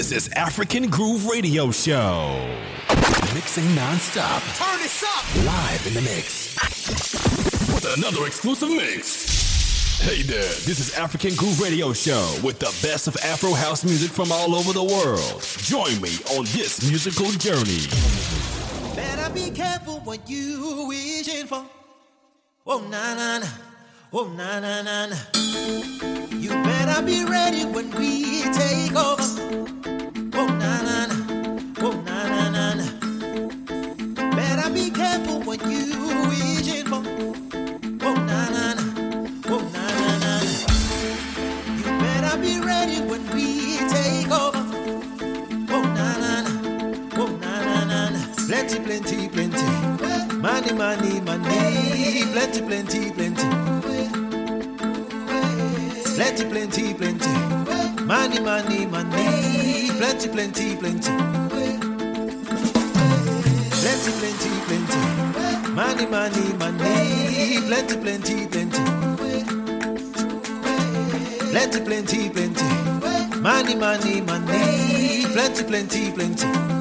This is African Groove Radio Show. Mixing non-stop. Turn this up. Live in the mix. With another exclusive mix. Hey there, this is African Groove Radio Show with the best of Afro house music from all over the world. Join me on this musical journey. Better be careful what you wishing for. Oh na na na, oh na na na na. You better be ready when we take over. Money, money, money. Plenty, plenty, plenty. Plenty, plenty, plenty. Money, money, money. Plenty, plenty, plenty. Plenty, plenty, plenty. Money, money, money. Plenty, plenty, plenty. Plenty, plenty, plenty. Money, money, money. Plenty, plenty, plenty.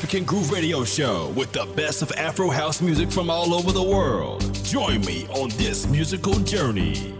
African Groove Radio Show with the best of Afro house music from all over the world. Join me on this musical journey.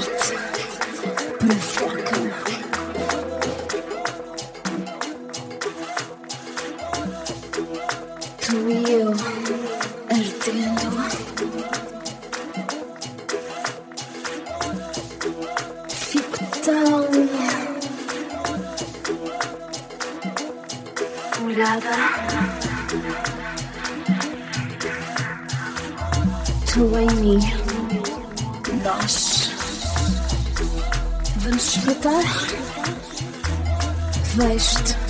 Put it. Знаешь что?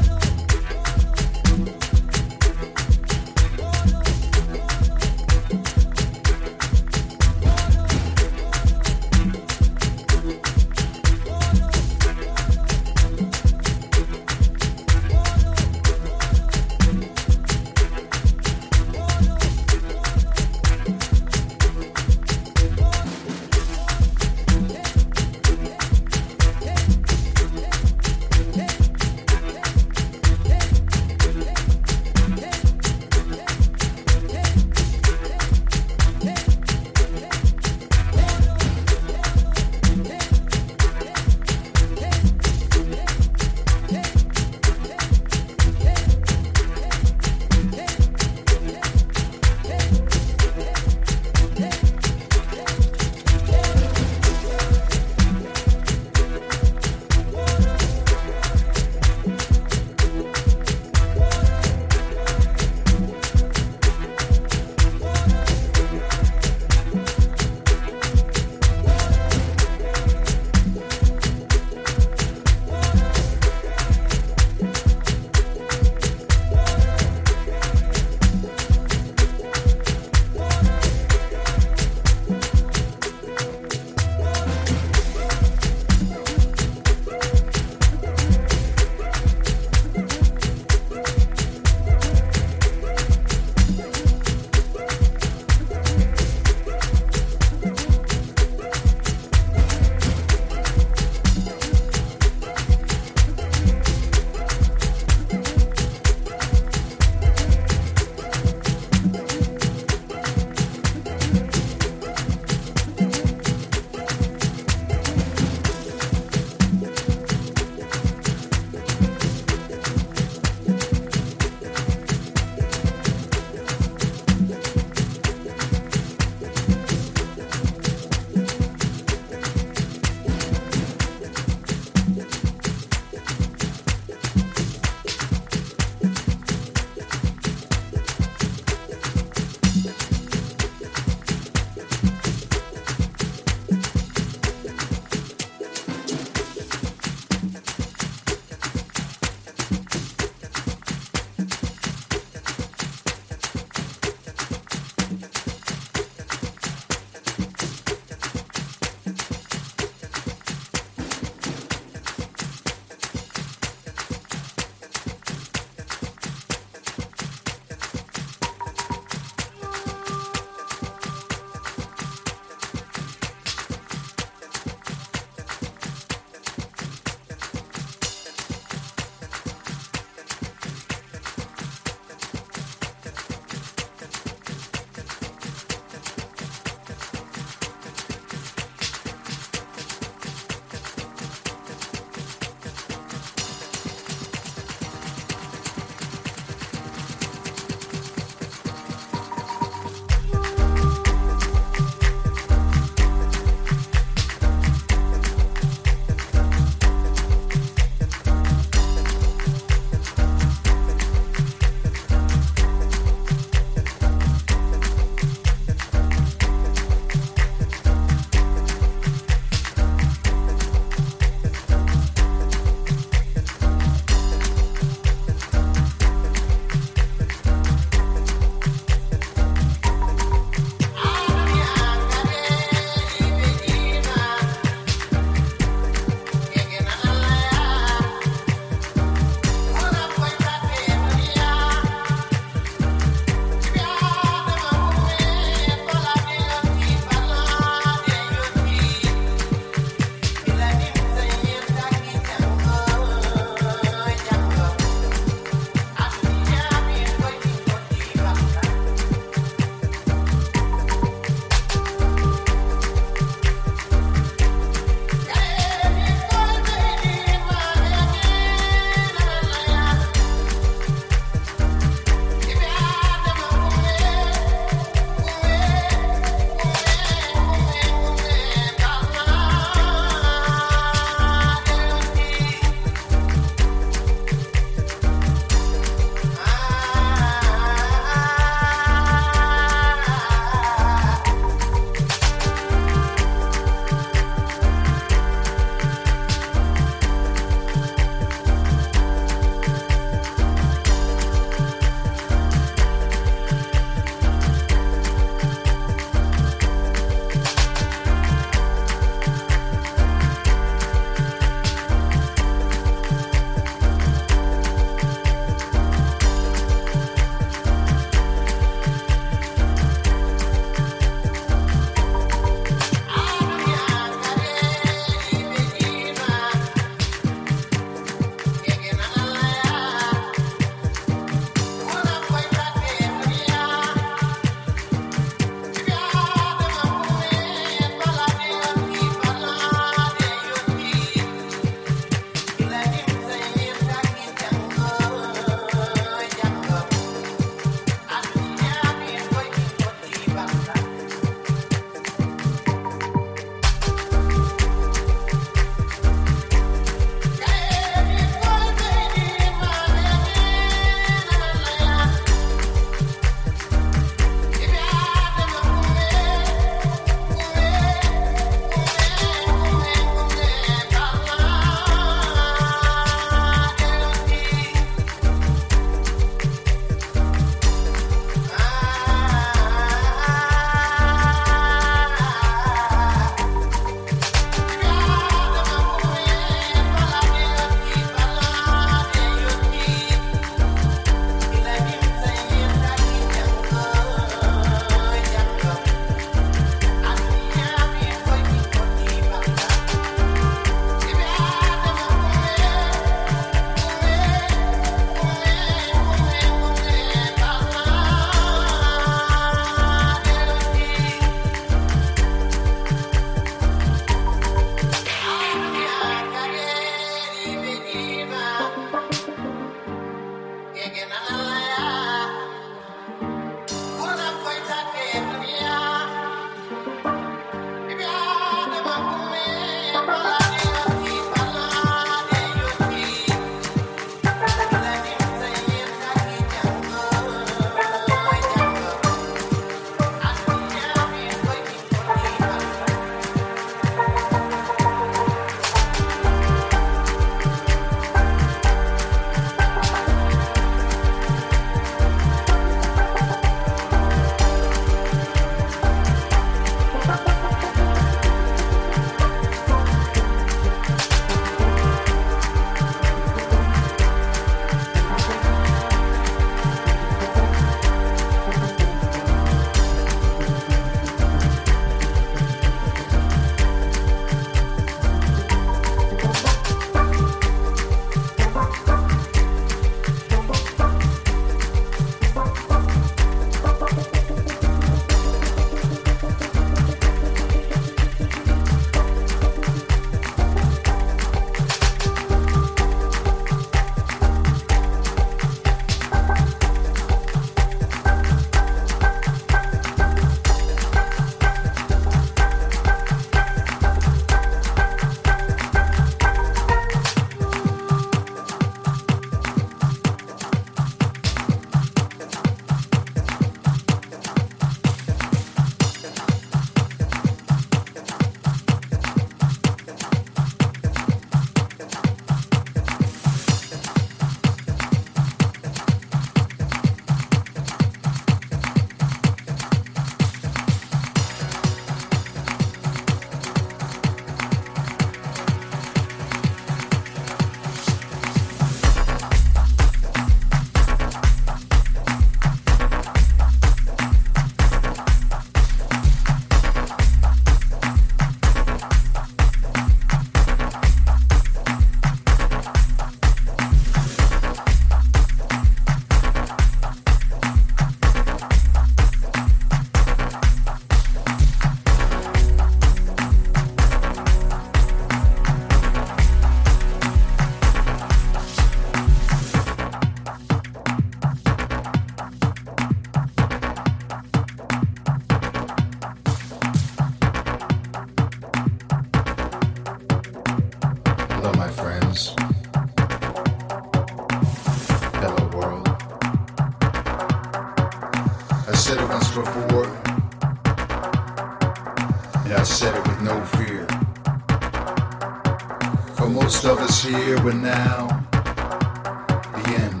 Here, we're now, the end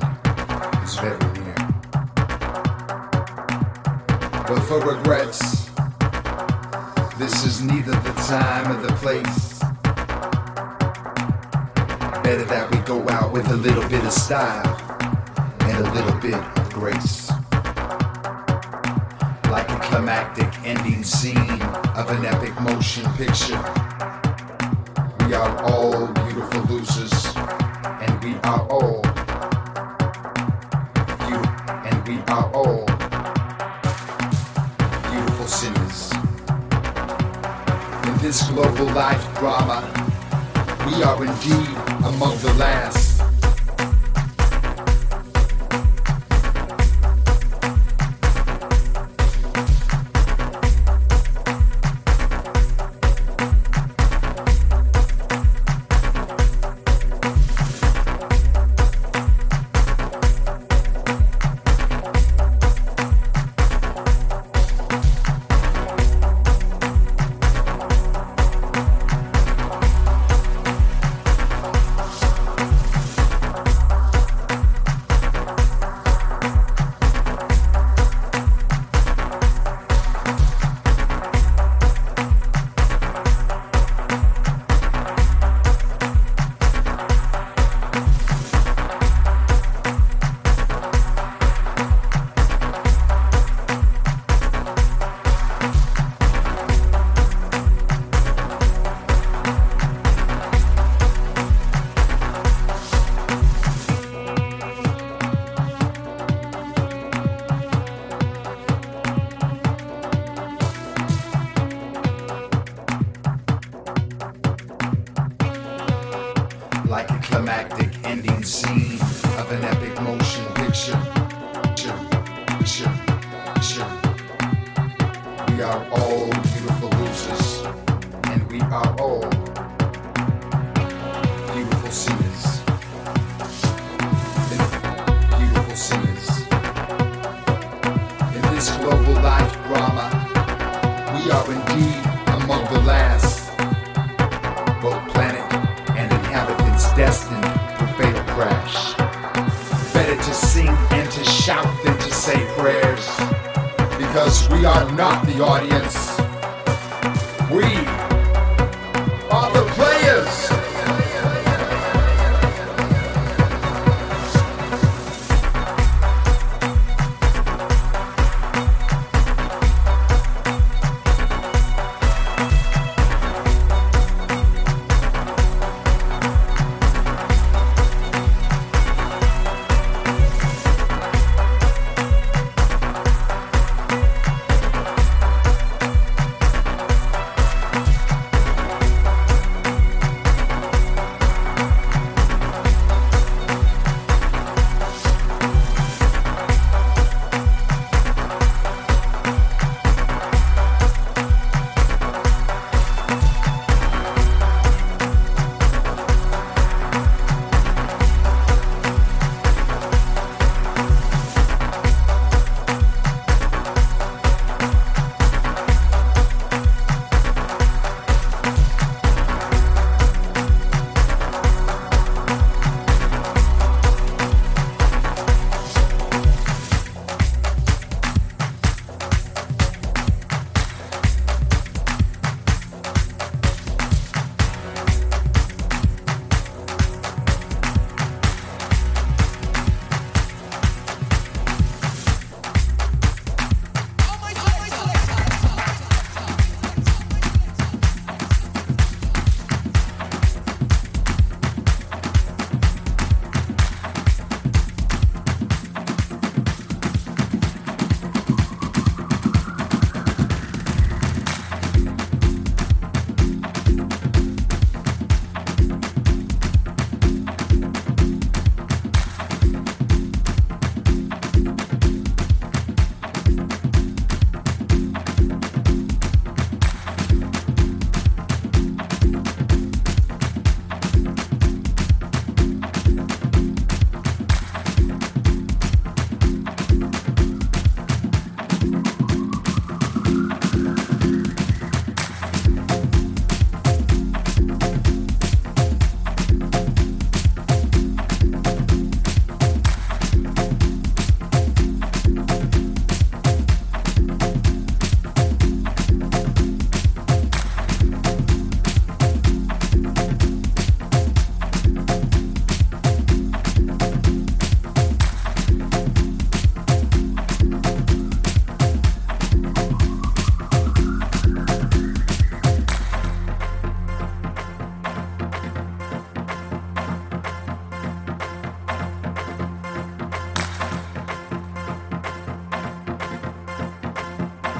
is very near. But for regrets, this is neither the time or the place. Better that we go out with a little bit of style and a little bit of grace. Like a climactic ending scene of an epic motion picture. Are all beautiful losers, and we are all you, and we are all beautiful sinners. In this global life drama, we are indeed among the last. shout than to say prayers. Because we are not the audience.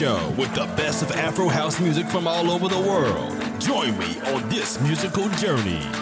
show with the best of Afro house music from all over the world. Join me on this musical journey.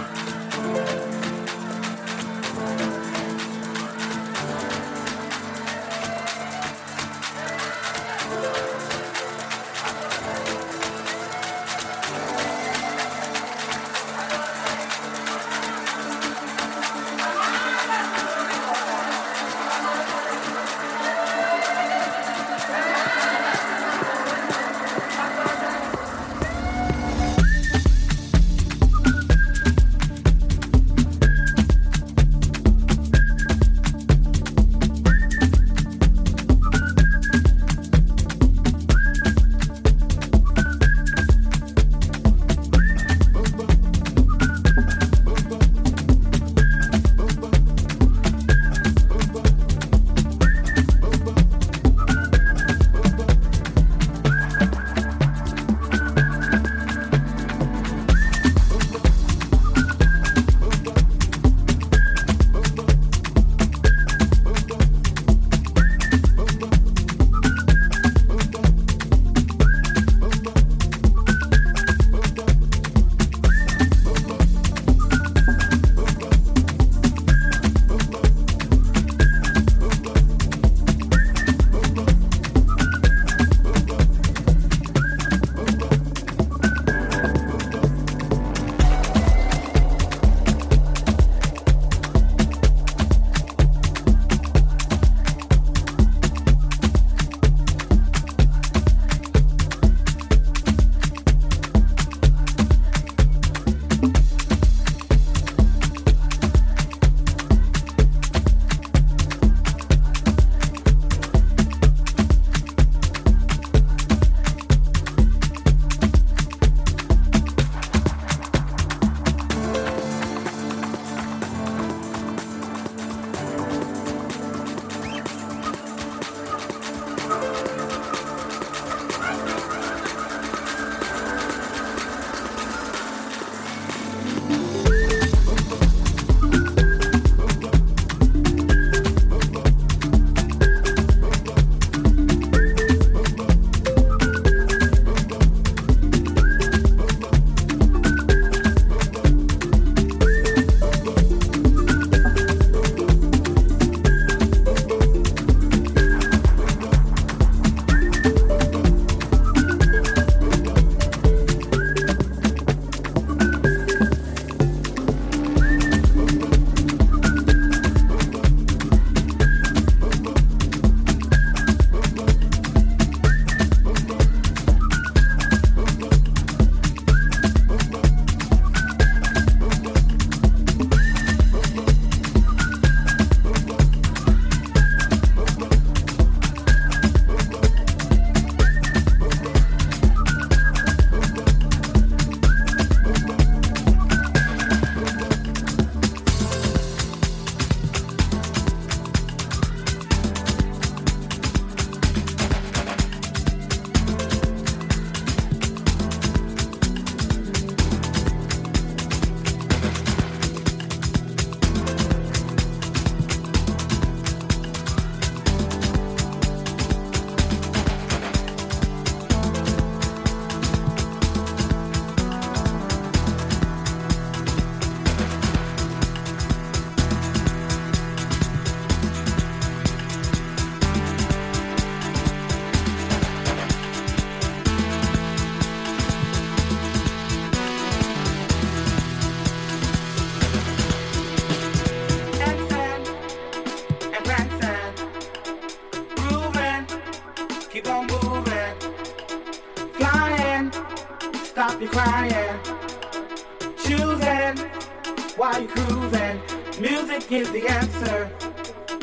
Is the answer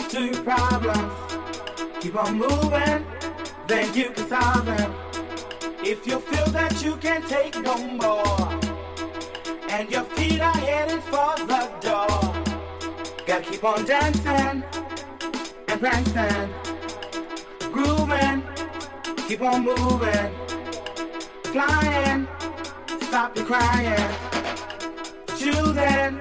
to your problems. Keep on moving, then you can solve them. If you feel that you can't take no more, and your feet are headed for the door, gotta keep on dancing and prancing, grooving, keep on moving, flying, stop your crying, choosing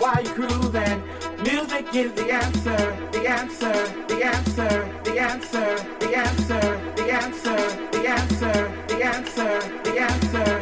while you're cruising. Music is the answer, the answer, the answer, the answer, the answer, the answer, the answer, the answer, the answer,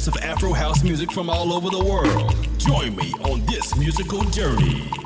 best of Afro house music from all over the world. Join me on this musical journey.